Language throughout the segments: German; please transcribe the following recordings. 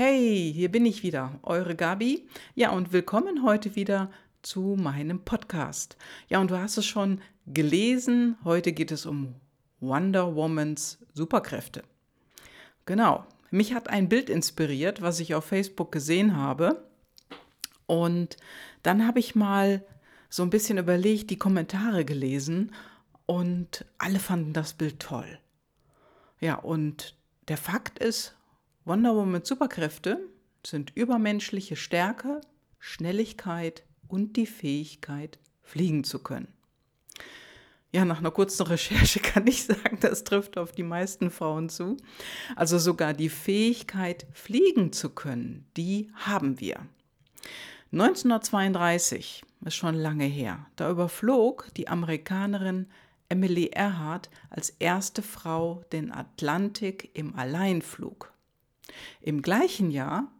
Hey, hier bin ich wieder, eure Gabi. Ja, und willkommen heute wieder zu meinem Podcast. Ja, und du hast es schon gelesen, heute geht es um Wonder Womans Superkräfte. Genau, mich hat ein Bild inspiriert, was ich auf Facebook gesehen habe. Und dann habe ich mal so ein bisschen überlegt, die Kommentare gelesen und alle fanden das Bild toll. Ja, und der Fakt ist, Wonder Woman Superkräfte sind übermenschliche Stärke, Schnelligkeit und die Fähigkeit, fliegen zu können. Ja, nach einer kurzen Recherche kann ich sagen, das trifft auf die meisten Frauen zu. Also sogar die Fähigkeit, fliegen zu können, die haben wir. 1932 ist schon lange her. Da überflog die Amerikanerin Emily Earhart als erste Frau den Atlantik im Alleinflug. Im gleichen Jahr,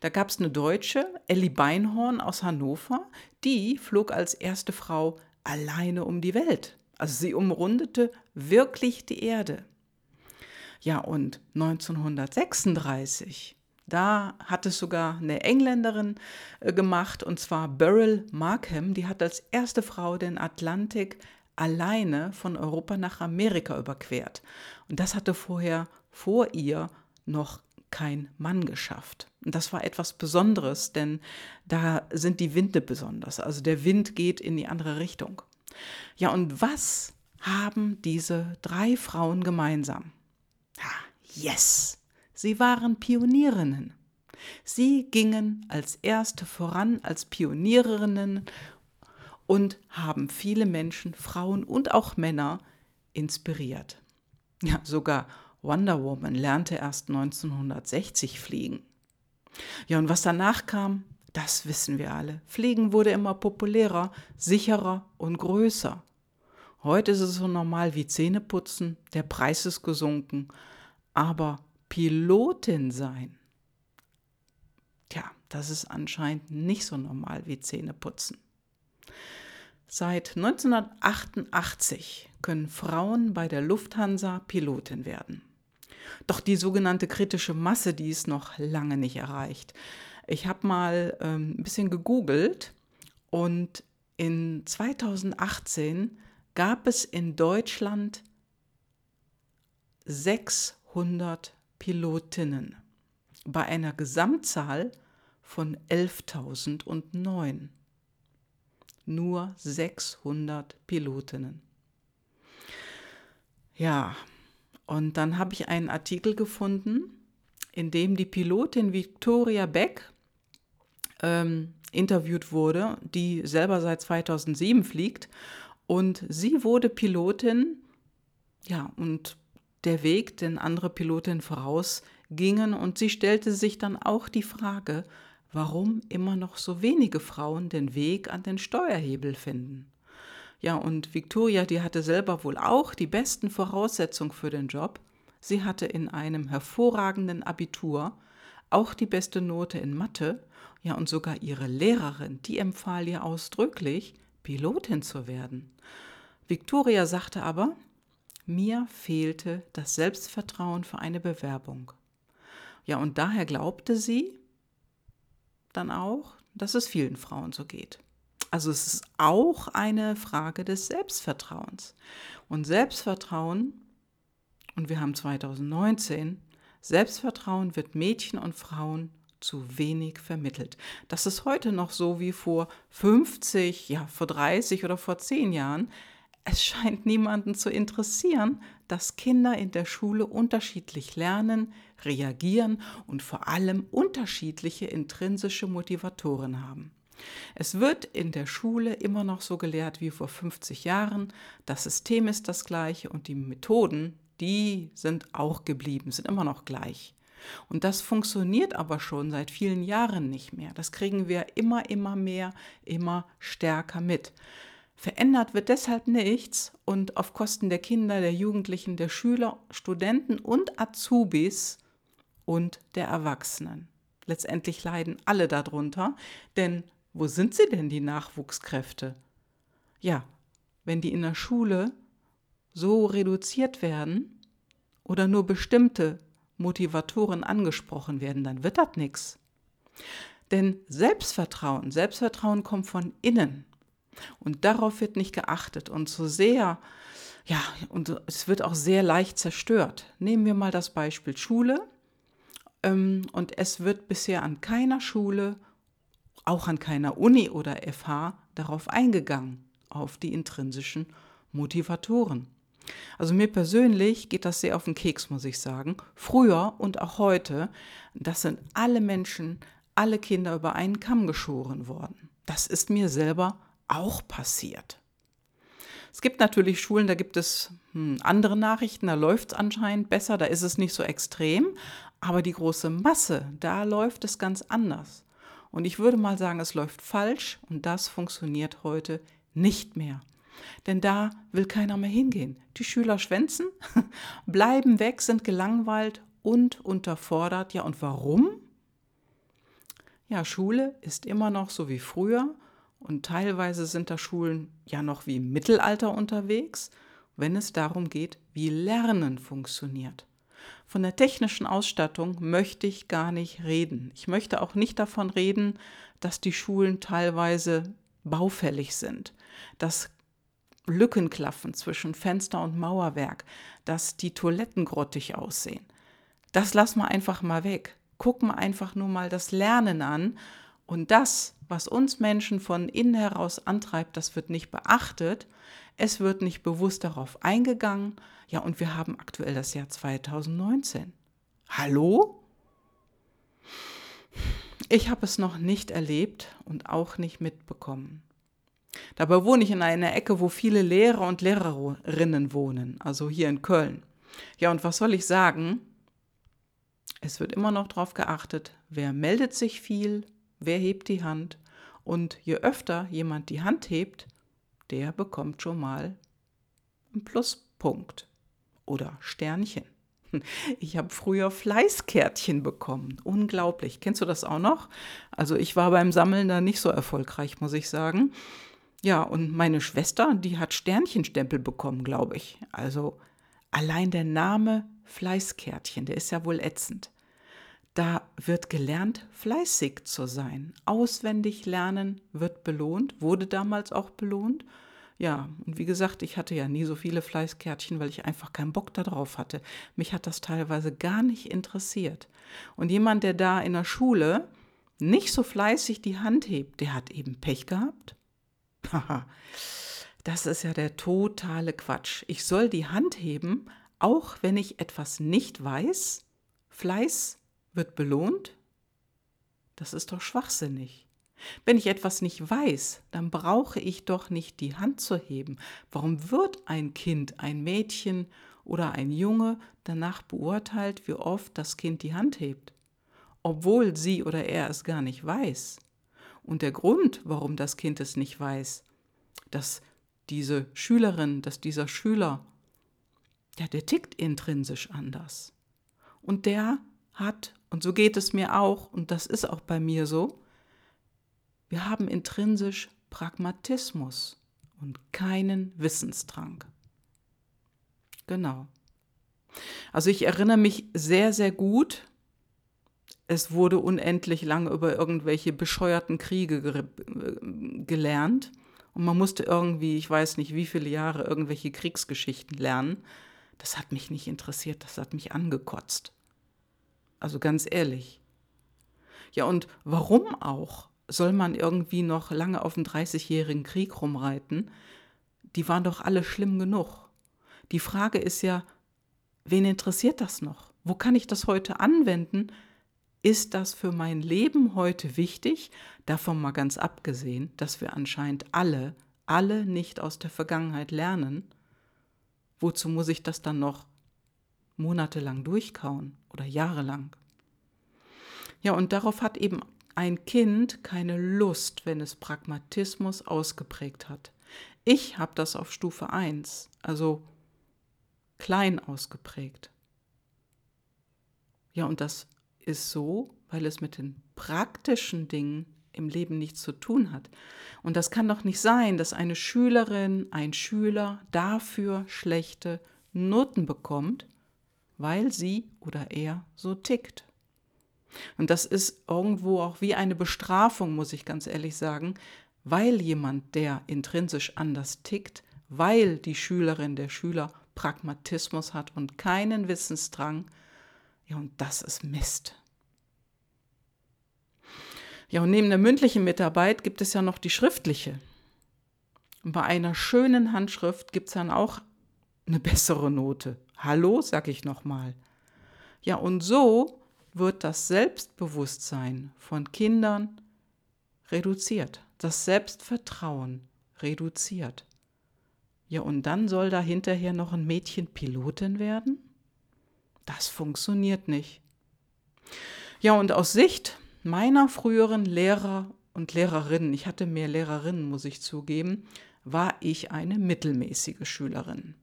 da gab es eine Deutsche, Ellie Beinhorn aus Hannover, die flog als erste Frau alleine um die Welt. Also sie umrundete wirklich die Erde. Ja, und 1936, da hat es sogar eine Engländerin äh, gemacht, und zwar Beryl Markham, die hat als erste Frau den Atlantik alleine von Europa nach Amerika überquert. Und das hatte vorher vor ihr noch kein Mann geschafft. Und das war etwas Besonderes, denn da sind die Winde besonders. Also der Wind geht in die andere Richtung. Ja, und was haben diese drei Frauen gemeinsam? Yes, sie waren Pionierinnen. Sie gingen als erste voran als Pionierinnen und haben viele Menschen, Frauen und auch Männer inspiriert. Ja, sogar Wonder Woman lernte erst 1960 fliegen. Ja, und was danach kam, das wissen wir alle. Fliegen wurde immer populärer, sicherer und größer. Heute ist es so normal wie Zähneputzen, der Preis ist gesunken, aber Pilotin sein, tja, das ist anscheinend nicht so normal wie Zähneputzen. Seit 1988 können Frauen bei der Lufthansa Pilotin werden. Doch die sogenannte kritische Masse, die ist noch lange nicht erreicht. Ich habe mal ähm, ein bisschen gegoogelt und in 2018 gab es in Deutschland 600 Pilotinnen bei einer Gesamtzahl von 11.009 nur 600 Pilotinnen. Ja, und dann habe ich einen Artikel gefunden, in dem die Pilotin Victoria Beck ähm, interviewt wurde, die selber seit 2007 fliegt. Und sie wurde Pilotin, ja, und der Weg, den andere Pilotinnen voraus gingen. Und sie stellte sich dann auch die Frage, warum immer noch so wenige Frauen den Weg an den Steuerhebel finden. Ja, und Victoria, die hatte selber wohl auch die besten Voraussetzungen für den Job. Sie hatte in einem hervorragenden Abitur auch die beste Note in Mathe. Ja, und sogar ihre Lehrerin, die empfahl ihr ausdrücklich, Pilotin zu werden. Victoria sagte aber, mir fehlte das Selbstvertrauen für eine Bewerbung. Ja, und daher glaubte sie, dann auch, dass es vielen Frauen so geht. Also es ist auch eine Frage des Selbstvertrauens. Und Selbstvertrauen, und wir haben 2019, Selbstvertrauen wird Mädchen und Frauen zu wenig vermittelt. Das ist heute noch so wie vor 50, ja, vor 30 oder vor 10 Jahren. Es scheint niemanden zu interessieren, dass Kinder in der Schule unterschiedlich lernen, reagieren und vor allem unterschiedliche intrinsische Motivatoren haben. Es wird in der Schule immer noch so gelehrt wie vor 50 Jahren, das System ist das gleiche und die Methoden, die sind auch geblieben, sind immer noch gleich. Und das funktioniert aber schon seit vielen Jahren nicht mehr. Das kriegen wir immer, immer mehr, immer stärker mit. Verändert wird deshalb nichts und auf Kosten der Kinder, der Jugendlichen, der Schüler, Studenten und Azubis und der Erwachsenen. Letztendlich leiden alle darunter, denn wo sind sie denn, die Nachwuchskräfte? Ja, wenn die in der Schule so reduziert werden oder nur bestimmte Motivatoren angesprochen werden, dann wird das nichts. Denn Selbstvertrauen, Selbstvertrauen kommt von innen. Und darauf wird nicht geachtet. Und so sehr, ja, und es wird auch sehr leicht zerstört. Nehmen wir mal das Beispiel Schule. Ähm, und es wird bisher an keiner Schule, auch an keiner Uni oder FH, darauf eingegangen, auf die intrinsischen Motivatoren. Also mir persönlich geht das sehr auf den Keks, muss ich sagen. Früher und auch heute, das sind alle Menschen, alle Kinder über einen Kamm geschoren worden. Das ist mir selber auch passiert. Es gibt natürlich Schulen, da gibt es hm, andere Nachrichten, da läuft es anscheinend besser, da ist es nicht so extrem, aber die große Masse, da läuft es ganz anders. Und ich würde mal sagen, es läuft falsch und das funktioniert heute nicht mehr. Denn da will keiner mehr hingehen. Die Schüler schwänzen, bleiben weg, sind gelangweilt und unterfordert. Ja, und warum? Ja, Schule ist immer noch so wie früher und teilweise sind da Schulen ja noch wie im Mittelalter unterwegs, wenn es darum geht, wie Lernen funktioniert. Von der technischen Ausstattung möchte ich gar nicht reden. Ich möchte auch nicht davon reden, dass die Schulen teilweise baufällig sind, dass Lücken klaffen zwischen Fenster und Mauerwerk, dass die Toiletten grottig aussehen. Das lassen wir einfach mal weg. Gucken wir einfach nur mal das Lernen an. Und das, was uns Menschen von innen heraus antreibt, das wird nicht beachtet. Es wird nicht bewusst darauf eingegangen. Ja, und wir haben aktuell das Jahr 2019. Hallo? Ich habe es noch nicht erlebt und auch nicht mitbekommen. Dabei wohne ich in einer Ecke, wo viele Lehrer und Lehrerinnen wohnen, also hier in Köln. Ja, und was soll ich sagen? Es wird immer noch darauf geachtet, wer meldet sich viel, wer hebt die Hand. Und je öfter jemand die Hand hebt, der bekommt schon mal einen Pluspunkt oder Sternchen. Ich habe früher Fleißkärtchen bekommen. Unglaublich. Kennst du das auch noch? Also ich war beim Sammeln da nicht so erfolgreich, muss ich sagen. Ja, und meine Schwester, die hat Sternchenstempel bekommen, glaube ich. Also allein der Name Fleißkärtchen, der ist ja wohl ätzend. Da wird gelernt, fleißig zu sein. Auswendig lernen wird belohnt, wurde damals auch belohnt. Ja, und wie gesagt, ich hatte ja nie so viele Fleißkärtchen, weil ich einfach keinen Bock darauf hatte. Mich hat das teilweise gar nicht interessiert. Und jemand, der da in der Schule nicht so fleißig die Hand hebt, der hat eben Pech gehabt das ist ja der totale Quatsch. Ich soll die Hand heben, auch wenn ich etwas nicht weiß. Fleiß wird belohnt. Das ist doch schwachsinnig. Wenn ich etwas nicht weiß, dann brauche ich doch nicht die Hand zu heben. Warum wird ein Kind, ein Mädchen oder ein Junge danach beurteilt, wie oft das Kind die Hand hebt, obwohl sie oder er es gar nicht weiß? Und der Grund, warum das Kind es nicht weiß, dass diese Schülerin, dass dieser Schüler, ja, der tickt intrinsisch anders. Und der hat, und so geht es mir auch, und das ist auch bei mir so, wir haben intrinsisch Pragmatismus und keinen Wissensdrang. Genau. Also ich erinnere mich sehr, sehr gut, es wurde unendlich lange über irgendwelche bescheuerten Kriege ge gelernt. Und man musste irgendwie, ich weiß nicht wie viele Jahre, irgendwelche Kriegsgeschichten lernen. Das hat mich nicht interessiert, das hat mich angekotzt. Also ganz ehrlich. Ja, und warum auch soll man irgendwie noch lange auf dem 30-jährigen Krieg rumreiten? Die waren doch alle schlimm genug. Die Frage ist ja, wen interessiert das noch? Wo kann ich das heute anwenden, ist das für mein Leben heute wichtig? Davon mal ganz abgesehen, dass wir anscheinend alle, alle nicht aus der Vergangenheit lernen. Wozu muss ich das dann noch monatelang durchkauen oder jahrelang? Ja, und darauf hat eben ein Kind keine Lust, wenn es Pragmatismus ausgeprägt hat. Ich habe das auf Stufe 1, also klein ausgeprägt. Ja, und das ist so, weil es mit den praktischen Dingen im Leben nichts zu tun hat. Und das kann doch nicht sein, dass eine Schülerin, ein Schüler dafür schlechte Noten bekommt, weil sie oder er so tickt. Und das ist irgendwo auch wie eine Bestrafung, muss ich ganz ehrlich sagen, weil jemand, der intrinsisch anders tickt, weil die Schülerin, der Schüler Pragmatismus hat und keinen Wissensdrang, ja, und das ist Mist. Ja, und neben der mündlichen Mitarbeit gibt es ja noch die schriftliche. Und bei einer schönen Handschrift gibt es dann auch eine bessere Note. Hallo, sag ich nochmal. Ja, und so wird das Selbstbewusstsein von Kindern reduziert, das Selbstvertrauen reduziert. Ja, und dann soll da hinterher noch ein Mädchen Pilotin werden? Das funktioniert nicht. Ja, und aus Sicht meiner früheren Lehrer und Lehrerinnen, ich hatte mehr Lehrerinnen, muss ich zugeben, war ich eine mittelmäßige Schülerin.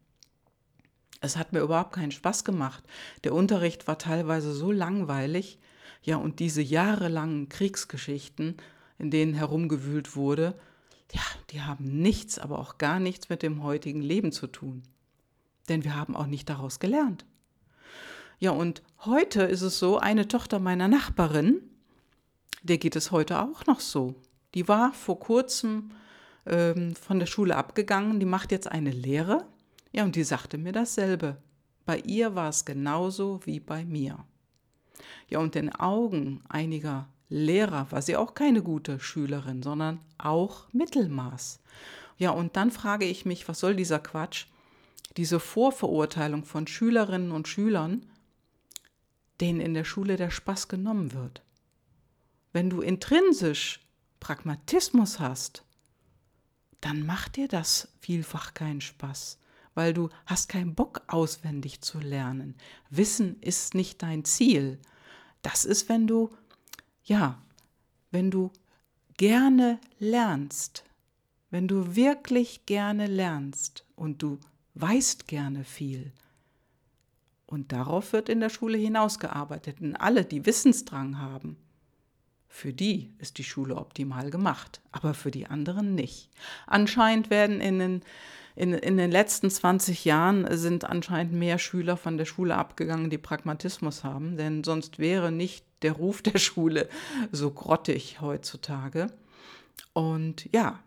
Es hat mir überhaupt keinen Spaß gemacht. Der Unterricht war teilweise so langweilig, ja, und diese jahrelangen Kriegsgeschichten, in denen herumgewühlt wurde, ja, die haben nichts, aber auch gar nichts mit dem heutigen Leben zu tun. Denn wir haben auch nicht daraus gelernt. Ja, und heute ist es so, eine Tochter meiner Nachbarin, der geht es heute auch noch so. Die war vor kurzem ähm, von der Schule abgegangen, die macht jetzt eine Lehre. Ja, und die sagte mir dasselbe. Bei ihr war es genauso wie bei mir. Ja, und in Augen einiger Lehrer war sie auch keine gute Schülerin, sondern auch Mittelmaß. Ja, und dann frage ich mich, was soll dieser Quatsch? Diese Vorverurteilung von Schülerinnen und Schülern, denen in der Schule der Spaß genommen wird. Wenn du intrinsisch Pragmatismus hast, dann macht dir das vielfach keinen Spaß, weil du hast keinen Bock auswendig zu lernen. Wissen ist nicht dein Ziel. Das ist, wenn du, ja, wenn du gerne lernst, wenn du wirklich gerne lernst und du weißt gerne viel. Und darauf wird in der Schule hinausgearbeitet. Und alle, die Wissensdrang haben, für die ist die Schule optimal gemacht, aber für die anderen nicht. Anscheinend werden in den, in, in den letzten 20 Jahren sind anscheinend mehr Schüler von der Schule abgegangen, die Pragmatismus haben, denn sonst wäre nicht der Ruf der Schule so grottig heutzutage. Und ja,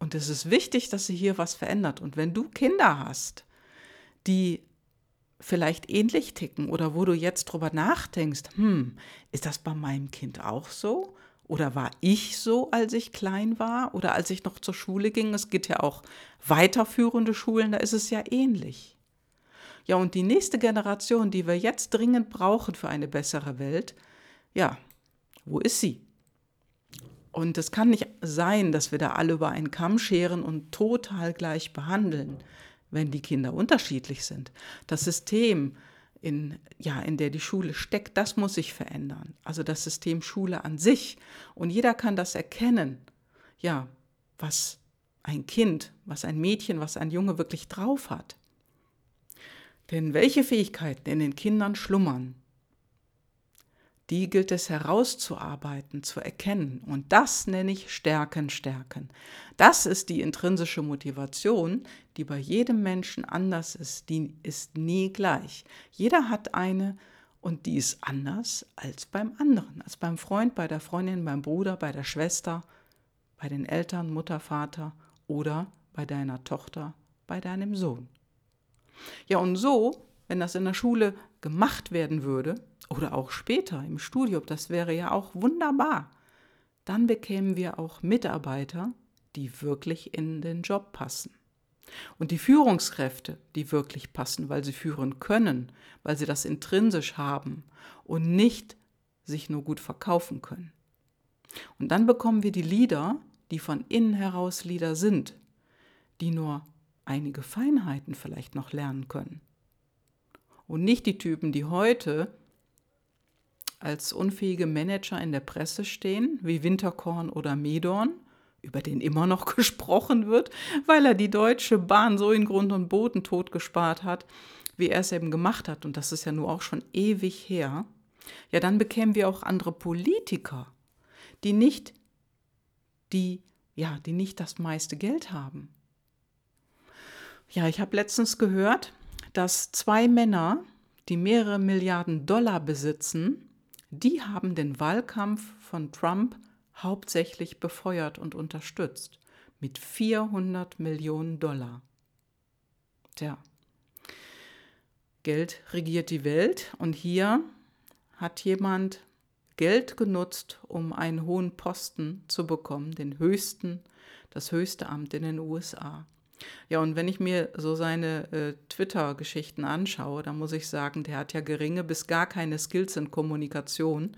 und es ist wichtig, dass sie hier was verändert. Und wenn du Kinder hast, die vielleicht ähnlich ticken oder wo du jetzt drüber nachdenkst, hm, ist das bei meinem Kind auch so? Oder war ich so, als ich klein war oder als ich noch zur Schule ging? Es gibt ja auch weiterführende Schulen, da ist es ja ähnlich. Ja, und die nächste Generation, die wir jetzt dringend brauchen für eine bessere Welt, ja, wo ist sie? Und es kann nicht sein, dass wir da alle über einen Kamm scheren und total gleich behandeln wenn die Kinder unterschiedlich sind. Das System, in, ja, in der die Schule steckt, das muss sich verändern. Also das System Schule an sich. Und jeder kann das erkennen, ja, was ein Kind, was ein Mädchen, was ein Junge wirklich drauf hat. Denn welche Fähigkeiten in den Kindern schlummern, die gilt es herauszuarbeiten, zu erkennen. Und das nenne ich Stärken, Stärken. Das ist die intrinsische Motivation, die bei jedem Menschen anders ist. Die ist nie gleich. Jeder hat eine und die ist anders als beim anderen, als beim Freund, bei der Freundin, beim Bruder, bei der Schwester, bei den Eltern, Mutter, Vater oder bei deiner Tochter, bei deinem Sohn. Ja, und so, wenn das in der Schule gemacht werden würde, oder auch später im Studium, das wäre ja auch wunderbar. Dann bekämen wir auch Mitarbeiter, die wirklich in den Job passen. Und die Führungskräfte, die wirklich passen, weil sie führen können, weil sie das intrinsisch haben und nicht sich nur gut verkaufen können. Und dann bekommen wir die Leader, die von innen heraus Leader sind, die nur einige Feinheiten vielleicht noch lernen können. Und nicht die Typen, die heute als unfähige Manager in der Presse stehen, wie Winterkorn oder Medorn, über den immer noch gesprochen wird, weil er die Deutsche Bahn so in Grund und Boden totgespart hat, wie er es eben gemacht hat. Und das ist ja nur auch schon ewig her. Ja, dann bekämen wir auch andere Politiker, die nicht die, ja, die nicht das meiste Geld haben. Ja, ich habe letztens gehört, dass zwei Männer die mehrere Milliarden Dollar besitzen, die haben den Wahlkampf von Trump hauptsächlich befeuert und unterstützt mit 400 Millionen Dollar. Tja, Geld regiert die Welt und hier hat jemand Geld genutzt, um einen hohen Posten zu bekommen, den höchsten, das höchste Amt in den USA. Ja, und wenn ich mir so seine äh, Twitter-Geschichten anschaue, dann muss ich sagen, der hat ja geringe bis gar keine Skills in Kommunikation.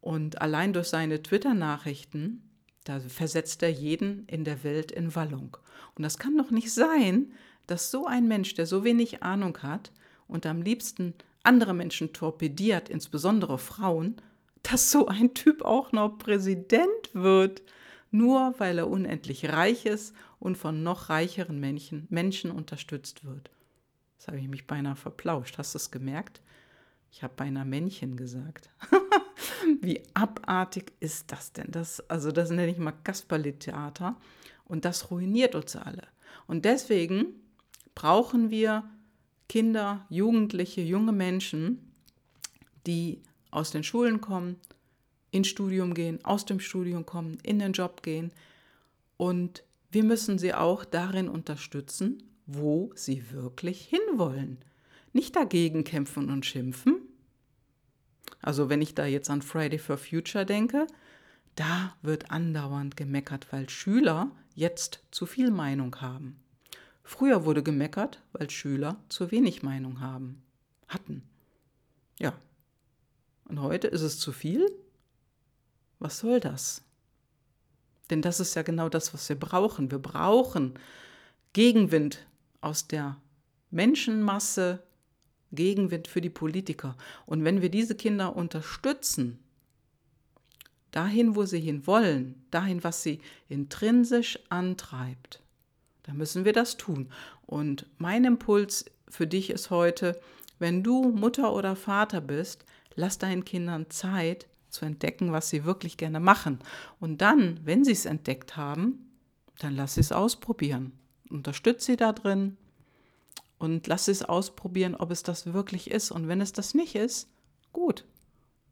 Und allein durch seine Twitter-Nachrichten, da versetzt er jeden in der Welt in Wallung. Und das kann doch nicht sein, dass so ein Mensch, der so wenig Ahnung hat und am liebsten andere Menschen torpediert, insbesondere Frauen, dass so ein Typ auch noch Präsident wird nur weil er unendlich reich ist und von noch reicheren Menschen, Menschen unterstützt wird. Das habe ich mich beinahe verplauscht. Hast du es gemerkt? Ich habe beinahe Männchen gesagt. Wie abartig ist das denn? Das, also das nenne ich mal Kasperle-Theater und das ruiniert uns alle. Und deswegen brauchen wir Kinder, Jugendliche, junge Menschen, die aus den Schulen kommen, ins Studium gehen, aus dem Studium kommen, in den Job gehen. Und wir müssen sie auch darin unterstützen, wo sie wirklich hinwollen. Nicht dagegen kämpfen und schimpfen. Also wenn ich da jetzt an Friday for Future denke, da wird andauernd gemeckert, weil Schüler jetzt zu viel Meinung haben. Früher wurde gemeckert, weil Schüler zu wenig Meinung haben, hatten. Ja. Und heute ist es zu viel was soll das? Denn das ist ja genau das, was wir brauchen. Wir brauchen Gegenwind aus der Menschenmasse, Gegenwind für die Politiker. Und wenn wir diese Kinder unterstützen, dahin, wo sie hin wollen, dahin, was sie intrinsisch antreibt, dann müssen wir das tun. Und mein Impuls für dich ist heute, wenn du Mutter oder Vater bist, lass deinen Kindern Zeit, zu entdecken, was sie wirklich gerne machen. Und dann, wenn sie es entdeckt haben, dann lass sie es ausprobieren. Unterstütze sie da drin und lass sie es ausprobieren, ob es das wirklich ist. Und wenn es das nicht ist, gut,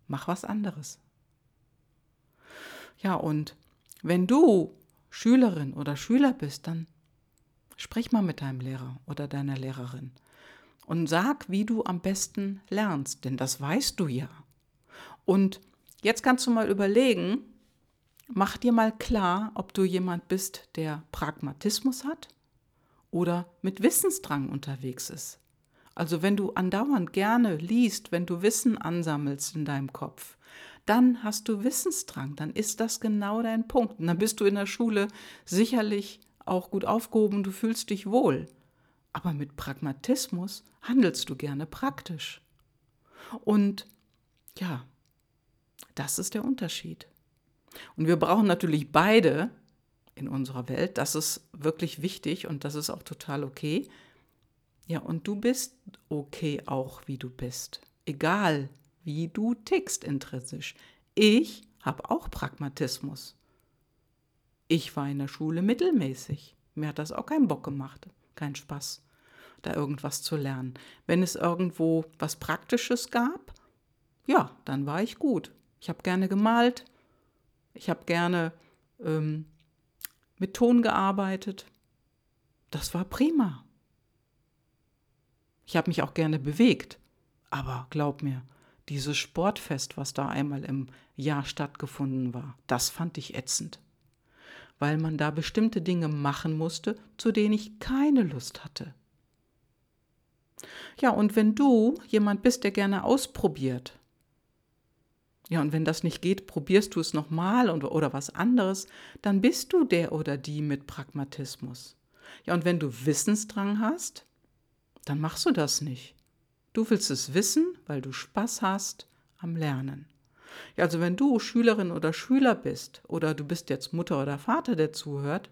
mach was anderes. Ja, und wenn du Schülerin oder Schüler bist, dann sprich mal mit deinem Lehrer oder deiner Lehrerin und sag, wie du am besten lernst, denn das weißt du ja. Und Jetzt kannst du mal überlegen, mach dir mal klar, ob du jemand bist, der Pragmatismus hat oder mit Wissensdrang unterwegs ist. Also wenn du andauernd gerne liest, wenn du Wissen ansammelst in deinem Kopf, dann hast du Wissensdrang, dann ist das genau dein Punkt. Und dann bist du in der Schule sicherlich auch gut aufgehoben, du fühlst dich wohl. Aber mit Pragmatismus handelst du gerne praktisch. Und ja, das ist der Unterschied. Und wir brauchen natürlich beide in unserer Welt. Das ist wirklich wichtig und das ist auch total okay. Ja, und du bist okay auch, wie du bist. Egal, wie du tickst intrinsisch. Ich habe auch Pragmatismus. Ich war in der Schule mittelmäßig. Mir hat das auch keinen Bock gemacht, keinen Spaß, da irgendwas zu lernen. Wenn es irgendwo was Praktisches gab, ja, dann war ich gut. Ich habe gerne gemalt, ich habe gerne ähm, mit Ton gearbeitet. Das war prima. Ich habe mich auch gerne bewegt. Aber glaub mir, dieses Sportfest, was da einmal im Jahr stattgefunden war, das fand ich ätzend. Weil man da bestimmte Dinge machen musste, zu denen ich keine Lust hatte. Ja, und wenn du jemand bist, der gerne ausprobiert, ja, und wenn das nicht geht, probierst du es nochmal oder was anderes, dann bist du der oder die mit Pragmatismus. Ja, und wenn du Wissensdrang hast, dann machst du das nicht. Du willst es wissen, weil du Spaß hast am Lernen. Ja, also wenn du Schülerin oder Schüler bist oder du bist jetzt Mutter oder Vater, der zuhört,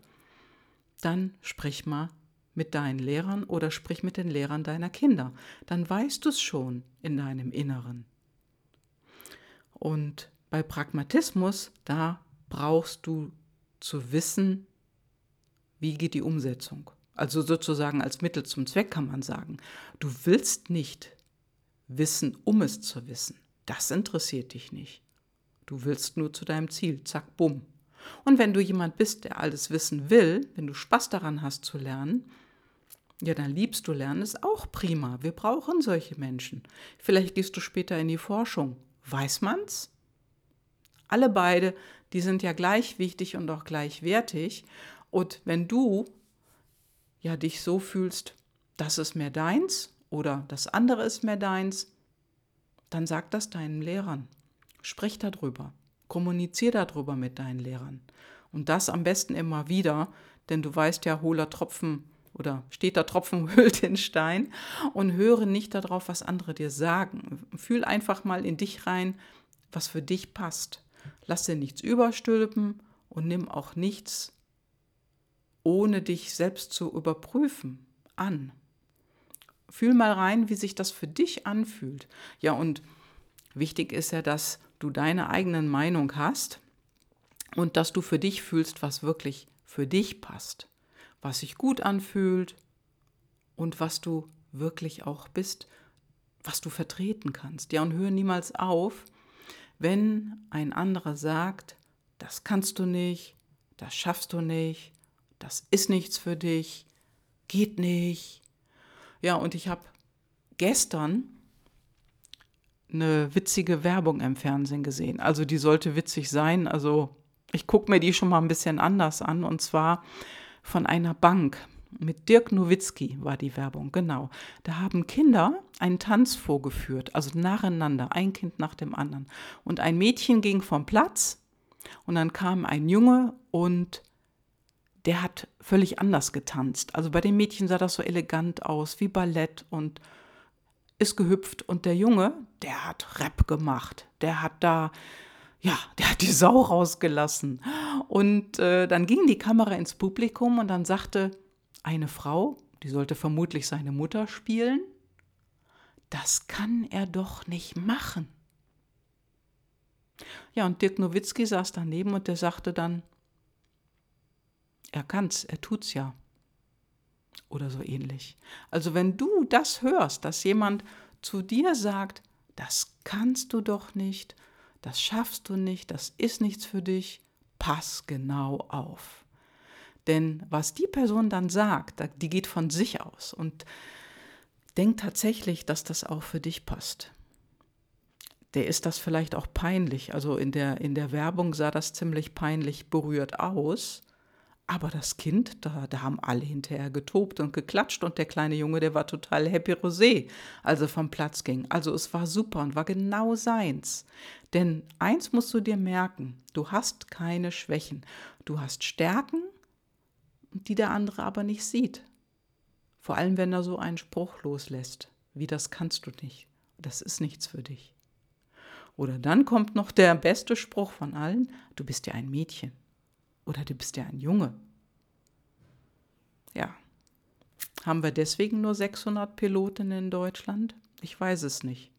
dann sprich mal mit deinen Lehrern oder sprich mit den Lehrern deiner Kinder. Dann weißt du es schon in deinem Inneren. Und bei Pragmatismus, da brauchst du zu wissen, wie geht die Umsetzung. Also sozusagen als Mittel zum Zweck kann man sagen. Du willst nicht Wissen, um es zu wissen. Das interessiert dich nicht. Du willst nur zu deinem Ziel, zack, bumm. Und wenn du jemand bist, der alles wissen will, wenn du Spaß daran hast zu lernen, ja, dann liebst du Lernen, ist auch prima. Wir brauchen solche Menschen. Vielleicht gehst du später in die Forschung. Weiß man's? Alle beide, die sind ja gleich wichtig und auch gleichwertig. Und wenn du ja dich so fühlst, das ist mehr deins oder das andere ist mehr deins, dann sag das deinen Lehrern. Sprich darüber. Kommunizier darüber mit deinen Lehrern. Und das am besten immer wieder, denn du weißt ja, hohler Tropfen oder steht der Tropfen hüllt den Stein und höre nicht darauf, was andere dir sagen. Fühl einfach mal in dich rein, was für dich passt. Lass dir nichts überstülpen und nimm auch nichts, ohne dich selbst zu überprüfen, an. Fühl mal rein, wie sich das für dich anfühlt. Ja, und wichtig ist ja, dass du deine eigenen Meinung hast und dass du für dich fühlst, was wirklich für dich passt was sich gut anfühlt und was du wirklich auch bist, was du vertreten kannst. Ja, und hör niemals auf, wenn ein anderer sagt, das kannst du nicht, das schaffst du nicht, das ist nichts für dich, geht nicht. Ja, und ich habe gestern eine witzige Werbung im Fernsehen gesehen. Also die sollte witzig sein. Also ich gucke mir die schon mal ein bisschen anders an. Und zwar von einer Bank. Mit Dirk Nowitzki war die Werbung, genau. Da haben Kinder einen Tanz vorgeführt, also nacheinander, ein Kind nach dem anderen. Und ein Mädchen ging vom Platz und dann kam ein Junge und der hat völlig anders getanzt. Also bei dem Mädchen sah das so elegant aus, wie Ballett und ist gehüpft. Und der Junge, der hat Rap gemacht. Der hat da ja, der hat die Sau rausgelassen. Und äh, dann ging die Kamera ins Publikum und dann sagte eine Frau, die sollte vermutlich seine Mutter spielen, das kann er doch nicht machen. Ja, und Dirk Nowitzki saß daneben und der sagte dann, er kann's, er tut's ja. Oder so ähnlich. Also wenn du das hörst, dass jemand zu dir sagt, das kannst du doch nicht, das schaffst du nicht, das ist nichts für dich, pass genau auf. Denn was die Person dann sagt, die geht von sich aus und denkt tatsächlich, dass das auch für dich passt. Der ist das vielleicht auch peinlich. Also in der, in der Werbung sah das ziemlich peinlich berührt aus. Aber das Kind, da, da haben alle hinterher getobt und geklatscht und der kleine Junge, der war total happy rosé, als er vom Platz ging. Also es war super und war genau seins. Denn eins musst du dir merken, du hast keine Schwächen. Du hast Stärken, die der andere aber nicht sieht. Vor allem, wenn er so einen Spruch loslässt, wie das kannst du nicht. Das ist nichts für dich. Oder dann kommt noch der beste Spruch von allen, du bist ja ein Mädchen. Oder du bist ja ein Junge. Ja. Haben wir deswegen nur 600 Pilotinnen in Deutschland? Ich weiß es nicht.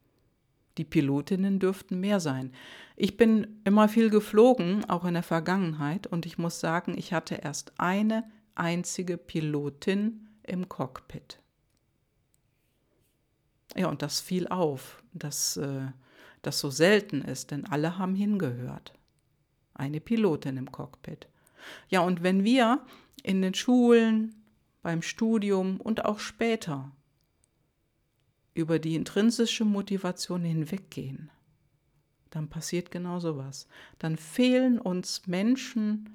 Die Pilotinnen dürften mehr sein. Ich bin immer viel geflogen, auch in der Vergangenheit, und ich muss sagen, ich hatte erst eine einzige Pilotin im Cockpit. Ja, und das fiel auf, dass äh, das so selten ist, denn alle haben hingehört. Eine Pilotin im Cockpit. Ja, und wenn wir in den Schulen, beim Studium und auch später über die intrinsische Motivation hinweggehen, dann passiert genau sowas. Dann fehlen uns Menschen,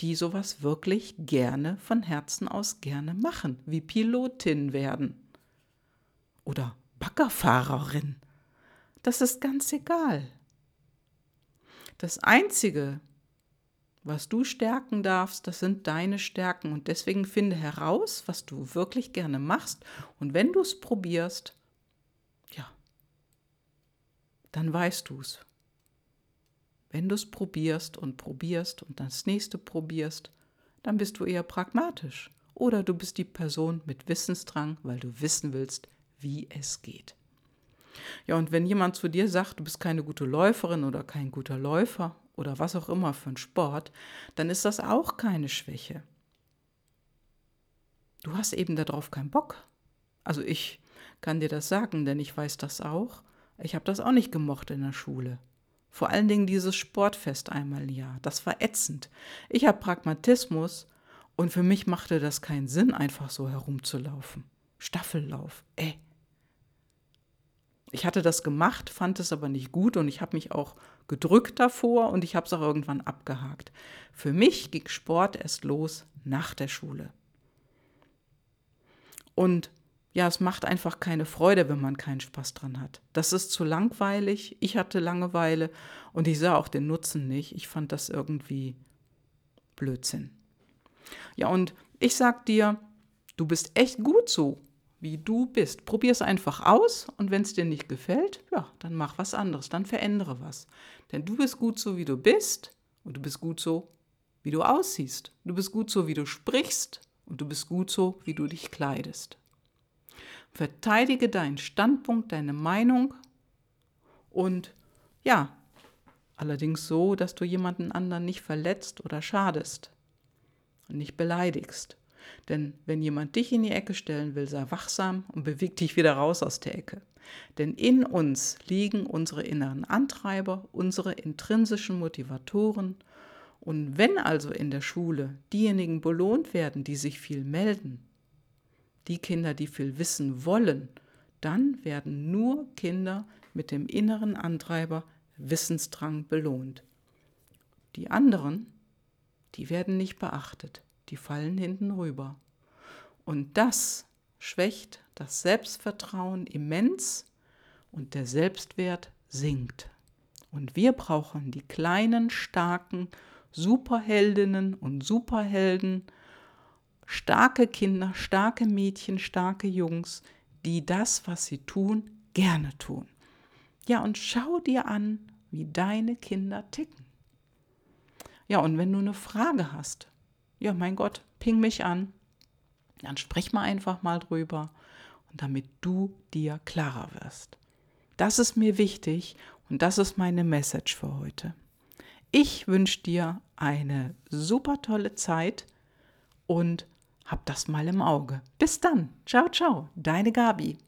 die sowas wirklich gerne von Herzen aus gerne machen, wie Pilotin werden oder Baggerfahrerin. Das ist ganz egal. Das Einzige, was du stärken darfst, das sind deine Stärken. Und deswegen finde heraus, was du wirklich gerne machst. Und wenn du es probierst, ja, dann weißt du es. Wenn du es probierst und probierst und das nächste probierst, dann bist du eher pragmatisch. Oder du bist die Person mit Wissensdrang, weil du wissen willst, wie es geht. Ja, und wenn jemand zu dir sagt, du bist keine gute Läuferin oder kein guter Läufer oder was auch immer für ein Sport, dann ist das auch keine Schwäche. Du hast eben darauf keinen Bock. Also ich kann dir das sagen, denn ich weiß das auch. Ich habe das auch nicht gemocht in der Schule. Vor allen Dingen dieses Sportfest einmal im Jahr. Das war ätzend. Ich habe Pragmatismus und für mich machte das keinen Sinn, einfach so herumzulaufen. Staffellauf, ey. Ich hatte das gemacht, fand es aber nicht gut und ich habe mich auch gedrückt davor und ich habe es auch irgendwann abgehakt. Für mich ging Sport erst los nach der Schule. Und ja, es macht einfach keine Freude, wenn man keinen Spaß dran hat. Das ist zu langweilig. Ich hatte Langeweile und ich sah auch den Nutzen nicht. Ich fand das irgendwie Blödsinn. Ja, und ich sag dir, du bist echt gut so, wie du bist. Probier es einfach aus und wenn es dir nicht gefällt, ja, dann mach was anderes, dann verändere was. Denn du bist gut so, wie du bist und du bist gut so, wie du aussiehst. Du bist gut so, wie du sprichst und du bist gut so, wie du dich kleidest. Verteidige deinen Standpunkt, deine Meinung und ja, allerdings so, dass du jemanden anderen nicht verletzt oder schadest und nicht beleidigst. Denn wenn jemand dich in die Ecke stellen will, sei wachsam und beweg dich wieder raus aus der Ecke. Denn in uns liegen unsere inneren Antreiber, unsere intrinsischen Motivatoren. Und wenn also in der Schule diejenigen belohnt werden, die sich viel melden, die Kinder, die viel wissen wollen, dann werden nur Kinder mit dem inneren Antreiber Wissensdrang belohnt. Die anderen, die werden nicht beachtet die fallen hinten rüber. Und das schwächt das Selbstvertrauen immens und der Selbstwert sinkt. Und wir brauchen die kleinen, starken Superheldinnen und Superhelden, starke Kinder, starke Mädchen, starke Jungs, die das, was sie tun, gerne tun. Ja, und schau dir an, wie deine Kinder ticken. Ja, und wenn du eine Frage hast, ja, mein Gott, ping mich an. Dann sprech mal einfach mal drüber und damit du dir klarer wirst. Das ist mir wichtig und das ist meine Message für heute. Ich wünsche dir eine super tolle Zeit und hab das mal im Auge. Bis dann. Ciao, ciao. Deine Gabi.